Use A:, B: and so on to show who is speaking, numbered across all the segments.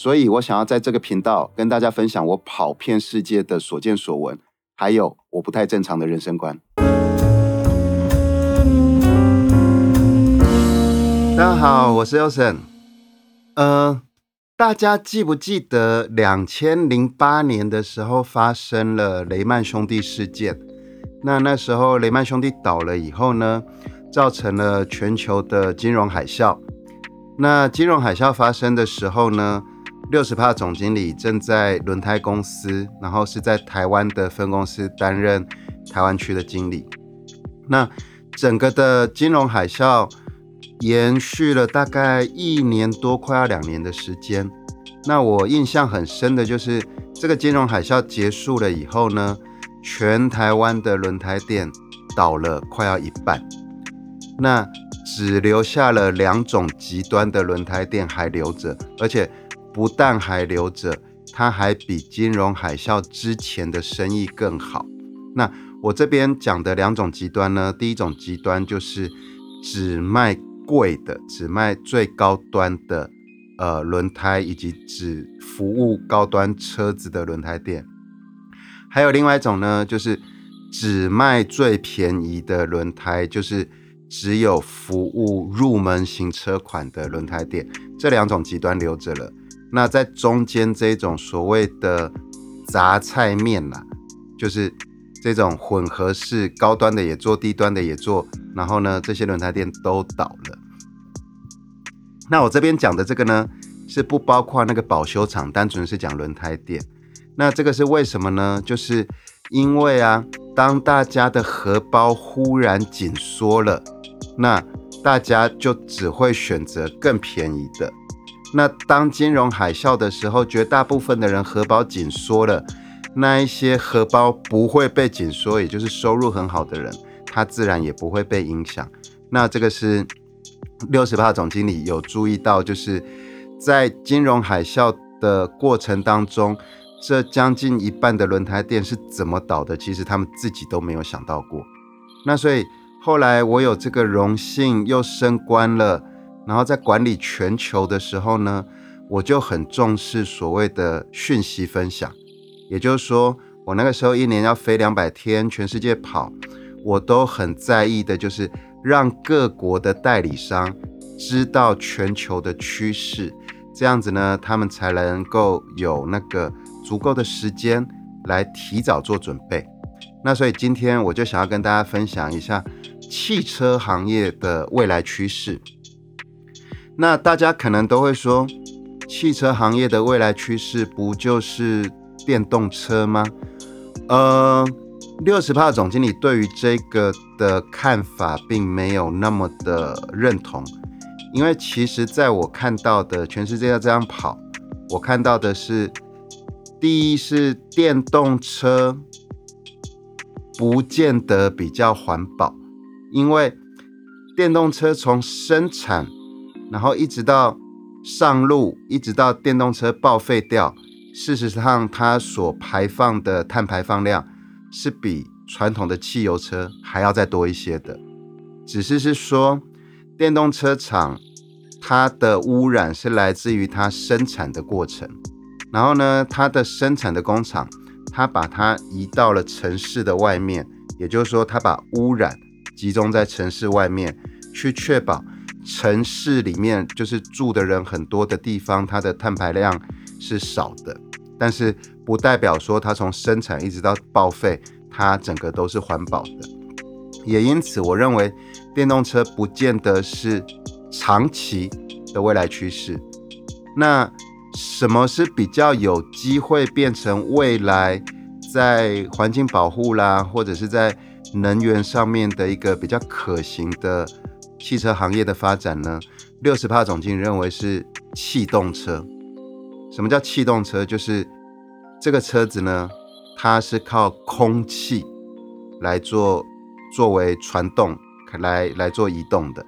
A: 所以我想要在这个频道跟大家分享我跑遍世界的所见所闻，还有我不太正常的人生观。大家好，我是 Elson。呃，大家记不记得两千零八年的时候发生了雷曼兄弟事件？那那时候雷曼兄弟倒了以后呢，造成了全球的金融海啸。那金融海啸发生的时候呢？六十帕总经理正在轮胎公司，然后是在台湾的分公司担任台湾区的经理。那整个的金融海啸延续了大概一年多，快要两年的时间。那我印象很深的就是这个金融海啸结束了以后呢，全台湾的轮胎店倒了快要一半，那只留下了两种极端的轮胎店还留着，而且。不但还留着，它还比金融海啸之前的生意更好。那我这边讲的两种极端呢？第一种极端就是只卖贵的，只卖最高端的呃轮胎，以及只服务高端车子的轮胎店。还有另外一种呢，就是只卖最便宜的轮胎，就是只有服务入门型车款的轮胎店。这两种极端留着了。那在中间这种所谓的杂菜面啦，就是这种混合式，高端的也做，低端的也做，然后呢，这些轮胎店都倒了。那我这边讲的这个呢，是不包括那个保修厂，单纯是讲轮胎店。那这个是为什么呢？就是因为啊，当大家的荷包忽然紧缩了，那大家就只会选择更便宜的。那当金融海啸的时候，绝大部分的人荷包紧缩了，那一些荷包不会被紧缩，也就是收入很好的人，他自然也不会被影响。那这个是六十八总经理有注意到，就是在金融海啸的过程当中，这将近一半的轮胎店是怎么倒的？其实他们自己都没有想到过。那所以后来我有这个荣幸，又升官了。然后在管理全球的时候呢，我就很重视所谓的讯息分享，也就是说，我那个时候一年要飞两百天，全世界跑，我都很在意的就是让各国的代理商知道全球的趋势，这样子呢，他们才能够有那个足够的时间来提早做准备。那所以今天我就想要跟大家分享一下汽车行业的未来趋势。那大家可能都会说，汽车行业的未来趋势不就是电动车吗？呃，六十帕总经理对于这个的看法并没有那么的认同，因为其实在我看到的全世界要这样跑，我看到的是，第一是电动车不见得比较环保，因为电动车从生产然后一直到上路，一直到电动车报废掉，事实上它所排放的碳排放量是比传统的汽油车还要再多一些的。只是是说，电动车厂它的污染是来自于它生产的过程，然后呢，它的生产的工厂，它把它移到了城市的外面，也就是说，它把污染集中在城市外面，去确保。城市里面就是住的人很多的地方，它的碳排量是少的，但是不代表说它从生产一直到报废，它整个都是环保的。也因此，我认为电动车不见得是长期的未来趋势。那什么是比较有机会变成未来在环境保护啦，或者是在能源上面的一个比较可行的？汽车行业的发展呢，六十帕总经认为是气动车。什么叫气动车？就是这个车子呢，它是靠空气来做作为传动来来做移动的。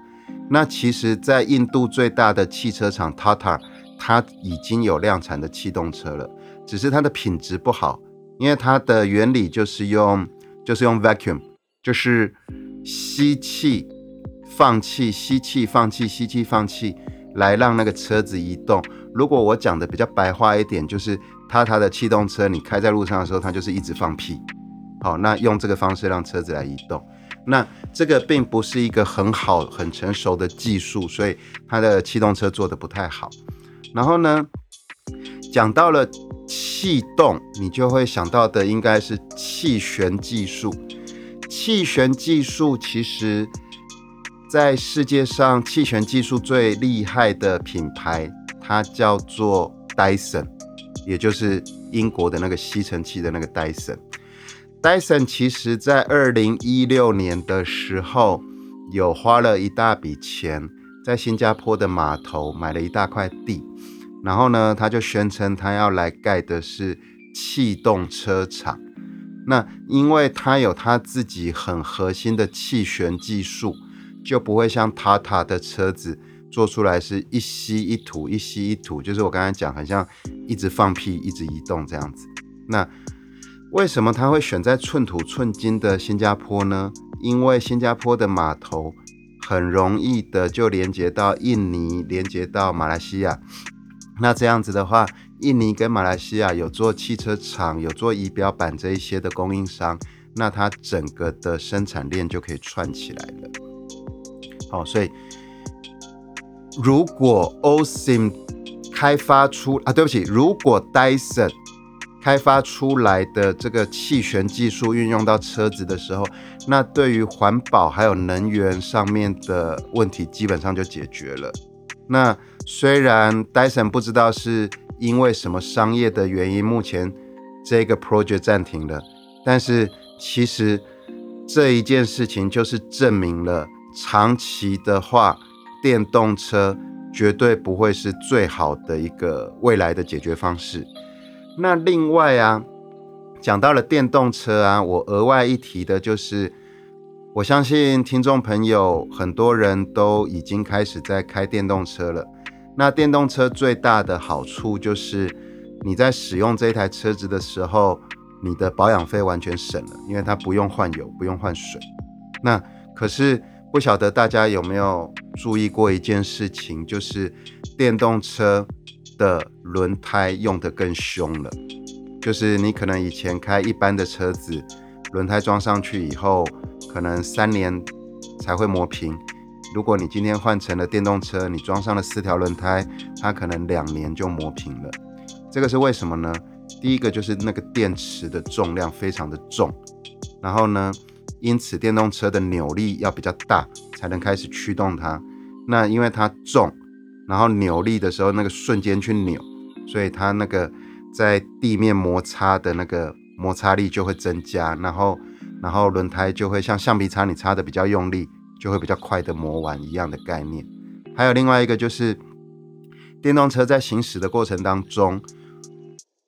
A: 那其实，在印度最大的汽车厂 Tata，它已经有量产的气动车了，只是它的品质不好，因为它的原理就是用就是用 vacuum，就是吸气放气，吸气放气，吸气放气，来让那个车子移动。如果我讲的比较白话一点，就是它它的气动车，你开在路上的时候，它就是一直放屁。好，那用这个方式让车子来移动。那这个并不是一个很好、很成熟的技术，所以它的气动车做的不太好。然后呢，讲到了气动，你就会想到的应该是气旋技术。气旋技术其实，在世界上气旋技术最厉害的品牌，它叫做 Dyson，也就是英国的那个吸尘器的那个 Dyson。Dyson 其实在二零一六年的时候，有花了一大笔钱，在新加坡的码头买了一大块地，然后呢，他就宣称他要来盖的是气动车厂。那因为他有他自己很核心的气旋技术，就不会像塔塔的车子做出来是一吸一吐，一吸一吐，就是我刚才讲，很像一直放屁，一直移动这样子。那为什么他会选在寸土寸金的新加坡呢？因为新加坡的码头很容易的就连接到印尼，连接到马来西亚。那这样子的话，印尼跟马来西亚有做汽车厂、有做仪表板这一些的供应商，那它整个的生产链就可以串起来。好，所以如果 Osim 开发出啊，对不起，如果 Dyson 开发出来的这个气旋技术运用到车子的时候，那对于环保还有能源上面的问题基本上就解决了。那虽然 Dyson 不知道是因为什么商业的原因，目前这个 project 暂停了，但是其实这一件事情就是证明了，长期的话，电动车绝对不会是最好的一个未来的解决方式。那另外啊，讲到了电动车啊，我额外一提的就是，我相信听众朋友很多人都已经开始在开电动车了。那电动车最大的好处就是，你在使用这台车子的时候，你的保养费完全省了，因为它不用换油，不用换水。那可是不晓得大家有没有注意过一件事情，就是电动车。的轮胎用的更凶了，就是你可能以前开一般的车子，轮胎装上去以后，可能三年才会磨平。如果你今天换成了电动车，你装上了四条轮胎，它可能两年就磨平了。这个是为什么呢？第一个就是那个电池的重量非常的重，然后呢，因此电动车的扭力要比较大才能开始驱动它。那因为它重。然后扭力的时候，那个瞬间去扭，所以它那个在地面摩擦的那个摩擦力就会增加，然后然后轮胎就会像橡皮擦，你擦的比较用力，就会比较快的磨完一样的概念。还有另外一个就是，电动车在行驶的过程当中，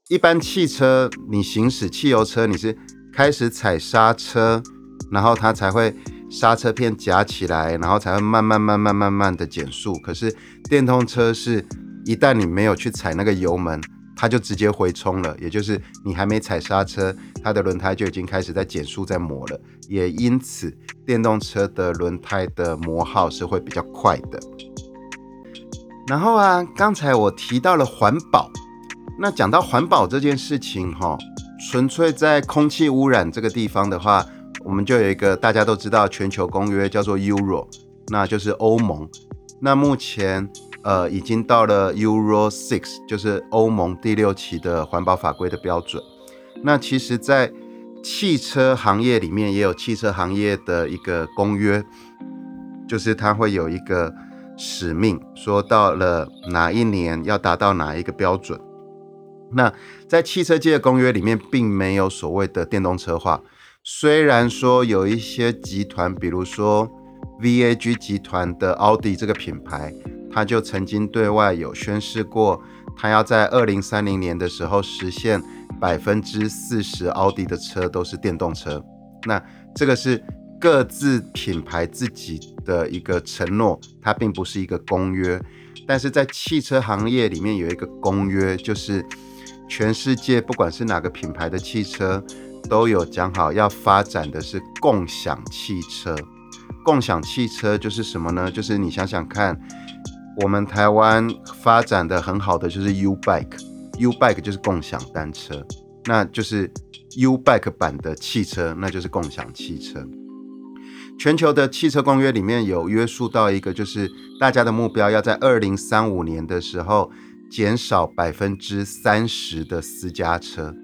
A: 一般汽车你行驶汽油车你是开始踩刹车，然后它才会。刹车片夹起来，然后才会慢慢、慢慢、慢慢的减速。可是电动车是一旦你没有去踩那个油门，它就直接回冲了。也就是你还没踩刹车，它的轮胎就已经开始在减速、在磨了。也因此，电动车的轮胎的磨耗是会比较快的。然后啊，刚才我提到了环保，那讲到环保这件事情，哈，纯粹在空气污染这个地方的话。我们就有一个大家都知道全球公约，叫做 Euro，那就是欧盟。那目前呃已经到了 Euro Six，就是欧盟第六期的环保法规的标准。那其实，在汽车行业里面也有汽车行业的一个公约，就是它会有一个使命，说到了哪一年要达到哪一个标准。那在汽车界的公约里面，并没有所谓的电动车化。虽然说有一些集团，比如说 VAG 集团的奥迪这个品牌，它就曾经对外有宣示过，它要在二零三零年的时候实现百分之四十奥迪的车都是电动车。那这个是各自品牌自己的一个承诺，它并不是一个公约。但是在汽车行业里面有一个公约，就是全世界不管是哪个品牌的汽车，都有讲好要发展的是共享汽车。共享汽车就是什么呢？就是你想想看，我们台湾发展的很好的就是 U Bike，U Bike 就是共享单车，那就是 U Bike 版的汽车，那就是共享汽车。全球的汽车公约里面有约束到一个，就是大家的目标要在二零三五年的时候减少百分之三十的私家车，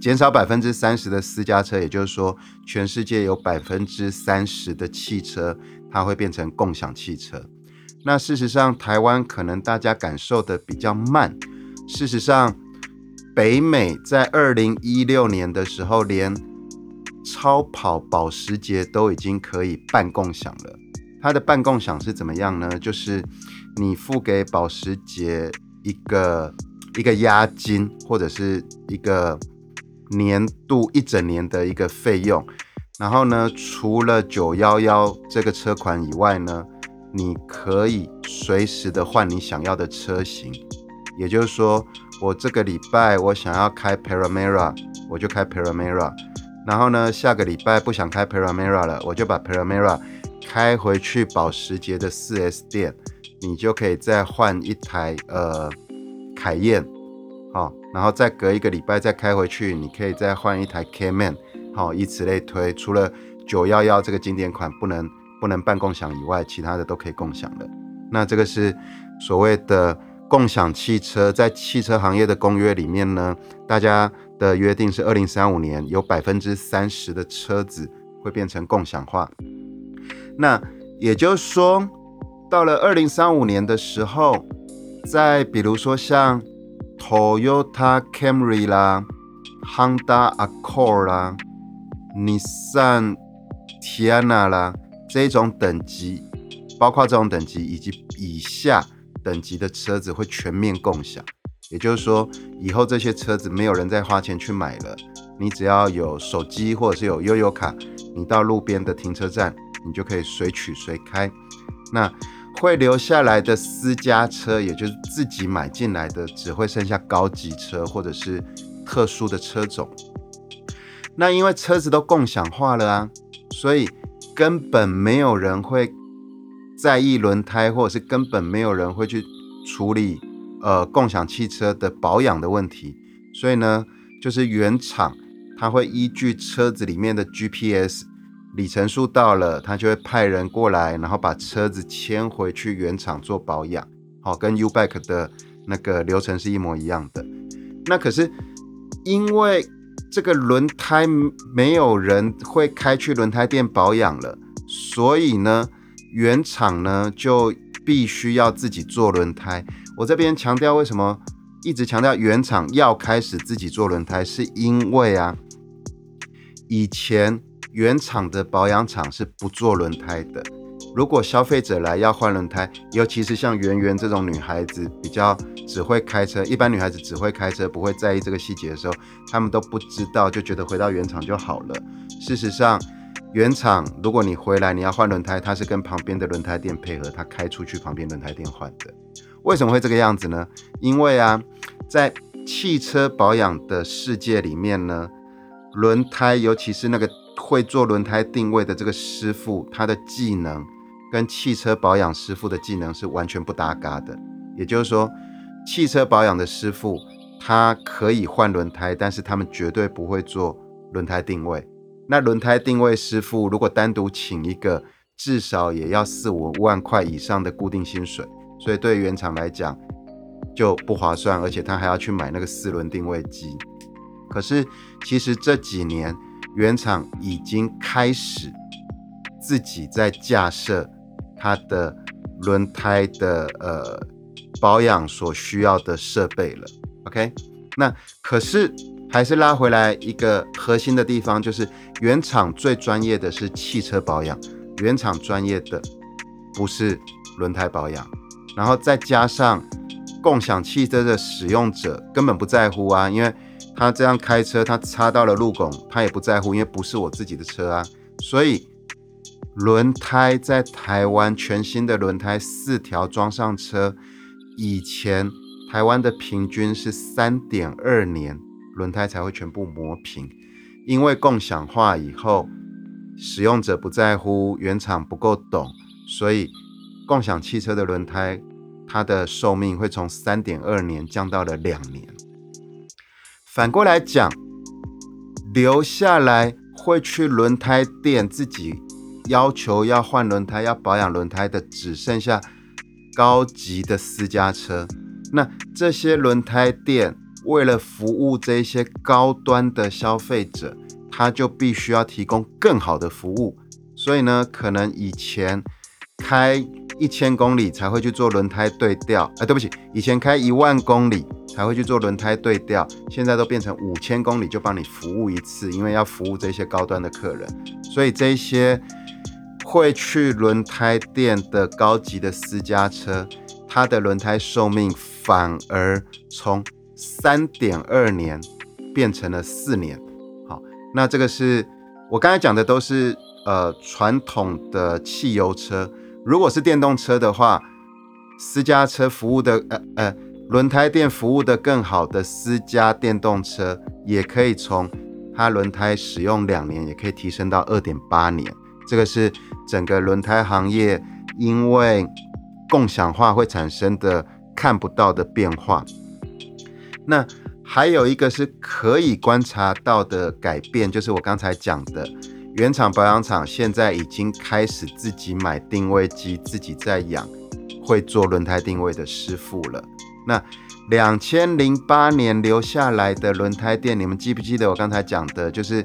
A: 减少百分之三十的私家车，也就是说，全世界有百分之三十的汽车它会变成共享汽车。那事实上，台湾可能大家感受的比较慢。事实上，北美在二零一六年的时候连超跑保时捷都已经可以办共享了。它的办共享是怎么样呢？就是你付给保时捷一个一个押金，或者是一个年度一整年的一个费用。然后呢，除了九幺幺这个车款以外呢，你可以随时的换你想要的车型。也就是说，我这个礼拜我想要开 Paramera，我就开 Paramera。然后呢，下个礼拜不想开 Paramera 了，我就把 Paramera 开回去保时捷的 4S 店，你就可以再换一台呃凯宴，好，然后再隔一个礼拜再开回去，你可以再换一台 Kman，好，以此类推。除了911这个经典款不能不能办共享以外，其他的都可以共享的。那这个是所谓的共享汽车，在汽车行业的公约里面呢，大家。的约定是二零三五年有百分之三十的车子会变成共享化。那也就是说，到了二零三五年的时候，在比如说像 Toyota Camry 啦、Honda Accord 啦、Nissan Tiana 啦这种等级，包括这种等级以及以下等级的车子会全面共享。也就是说，以后这些车子没有人再花钱去买了，你只要有手机或者是有悠游卡，你到路边的停车站，你就可以随取随开。那会留下来的私家车，也就是自己买进来的，只会剩下高级车或者是特殊的车种。那因为车子都共享化了啊，所以根本没有人会在意轮胎，或者是根本没有人会去处理。呃，共享汽车的保养的问题，所以呢，就是原厂它会依据车子里面的 GPS 里程数到了，他就会派人过来，然后把车子牵回去原厂做保养，好，跟 U Bike 的那个流程是一模一样的。那可是因为这个轮胎没有人会开去轮胎店保养了，所以呢，原厂呢就必须要自己做轮胎。我这边强调，为什么一直强调原厂要开始自己做轮胎，是因为啊，以前原厂的保养厂是不做轮胎的。如果消费者来要换轮胎，尤其是像圆圆这种女孩子，比较只会开车，一般女孩子只会开车，不会在意这个细节的时候，他们都不知道，就觉得回到原厂就好了。事实上，原厂如果你回来你要换轮胎，它是跟旁边的轮胎店配合，它开出去旁边轮胎店换的。为什么会这个样子呢？因为啊，在汽车保养的世界里面呢，轮胎，尤其是那个会做轮胎定位的这个师傅，他的技能跟汽车保养师傅的技能是完全不搭嘎的。也就是说，汽车保养的师傅他可以换轮胎，但是他们绝对不会做轮胎定位。那轮胎定位师傅如果单独请一个，至少也要四五万块以上的固定薪水。所以对原厂来讲就不划算，而且他还要去买那个四轮定位机。可是其实这几年原厂已经开始自己在架设它的轮胎的呃保养所需要的设备了。OK，那可是还是拉回来一个核心的地方，就是原厂最专业的是汽车保养，原厂专业的不是轮胎保养。然后再加上共享汽车的使用者根本不在乎啊，因为他这样开车，他擦到了路拱，他也不在乎，因为不是我自己的车啊。所以轮胎在台湾全新的轮胎四条装上车，以前台湾的平均是三点二年轮胎才会全部磨平，因为共享化以后，使用者不在乎，原厂不够懂，所以共享汽车的轮胎它的寿命会从三点二年降到了两年。反过来讲，留下来会去轮胎店自己要求要换轮胎、要保养轮胎的，只剩下高级的私家车。那这些轮胎店为了服务这些高端的消费者，他就必须要提供更好的服务。所以呢，可能以前开一千公里才会去做轮胎对调，哎，对不起，以前开一万公里。才会去做轮胎对调，现在都变成五千公里就帮你服务一次，因为要服务这些高端的客人，所以这些会去轮胎店的高级的私家车，它的轮胎寿命反而从三点二年变成了四年。好，那这个是我刚才讲的都是呃传统的汽油车，如果是电动车的话，私家车服务的呃呃。轮胎店服务的更好的私家电动车，也可以从它轮胎使用两年，也可以提升到二点八年。这个是整个轮胎行业因为共享化会产生的看不到的变化。那还有一个是可以观察到的改变，就是我刚才讲的，原厂保养厂现在已经开始自己买定位机，自己在养会做轮胎定位的师傅了。那两千零八年留下来的轮胎店，你们记不记得我刚才讲的，就是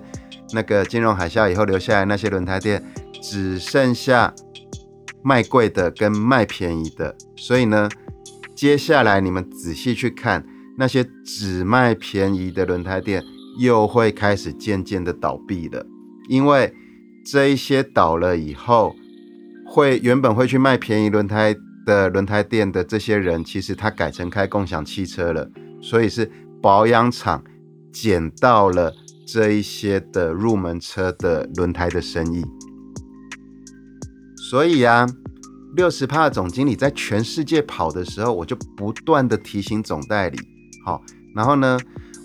A: 那个金融海啸以后留下来那些轮胎店，只剩下卖贵的跟卖便宜的。所以呢，接下来你们仔细去看那些只卖便宜的轮胎店，又会开始渐渐的倒闭了，因为这一些倒了以后，会原本会去卖便宜轮胎。的轮胎店的这些人，其实他改成开共享汽车了，所以是保养厂捡到了这一些的入门车的轮胎的生意。所以啊，六十帕总经理在全世界跑的时候，我就不断的提醒总代理，好，然后呢，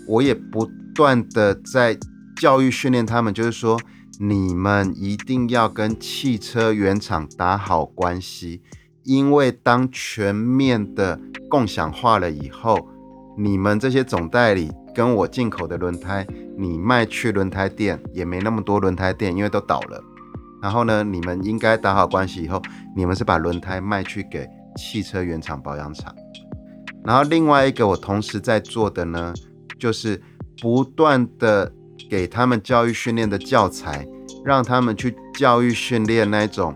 A: 我也不断的在教育训练他们，就是说，你们一定要跟汽车原厂打好关系。因为当全面的共享化了以后，你们这些总代理跟我进口的轮胎，你卖去轮胎店也没那么多轮胎店，因为都倒了。然后呢，你们应该打好关系以后，你们是把轮胎卖去给汽车原厂保养厂。然后另外一个我同时在做的呢，就是不断的给他们教育训练的教材，让他们去教育训练那种。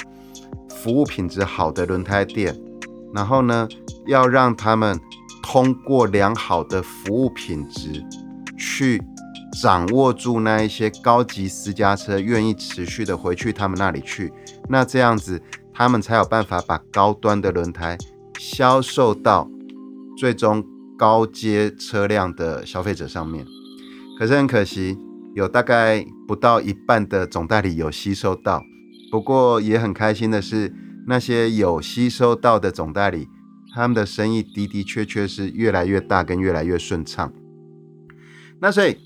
A: 服务品质好的轮胎店，然后呢，要让他们通过良好的服务品质，去掌握住那一些高级私家车愿意持续的回去他们那里去，那这样子他们才有办法把高端的轮胎销售到最终高阶车辆的消费者上面。可是很可惜，有大概不到一半的总代理有吸收到。不过也很开心的是，那些有吸收到的总代理，他们的生意的的确确是越来越大，跟越来越顺畅。那所以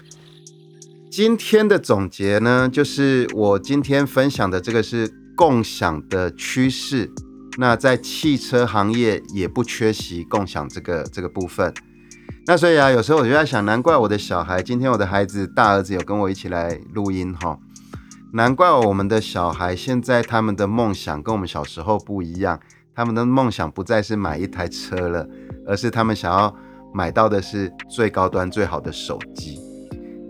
A: 今天的总结呢，就是我今天分享的这个是共享的趋势。那在汽车行业也不缺席共享这个这个部分。那所以啊，有时候我就在想，难怪我的小孩，今天我的孩子大儿子有跟我一起来录音哈。难怪我们的小孩现在他们的梦想跟我们小时候不一样，他们的梦想不再是买一台车了，而是他们想要买到的是最高端、最好的手机。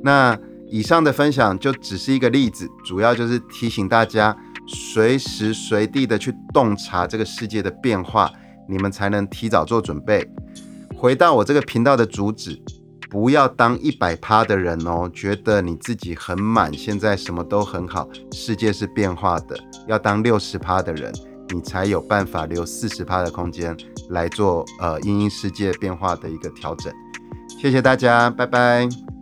A: 那以上的分享就只是一个例子，主要就是提醒大家随时随地的去洞察这个世界的变化，你们才能提早做准备。回到我这个频道的主旨。不要当一百趴的人哦，觉得你自己很满，现在什么都很好，世界是变化的。要当六十趴的人，你才有办法留四十趴的空间来做呃因应世界变化的一个调整。谢谢大家，拜拜。